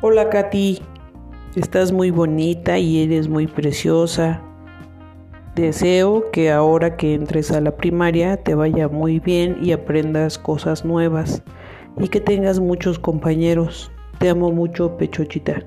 Hola Katy, estás muy bonita y eres muy preciosa. Deseo que ahora que entres a la primaria te vaya muy bien y aprendas cosas nuevas y que tengas muchos compañeros. Te amo mucho, Pechochita.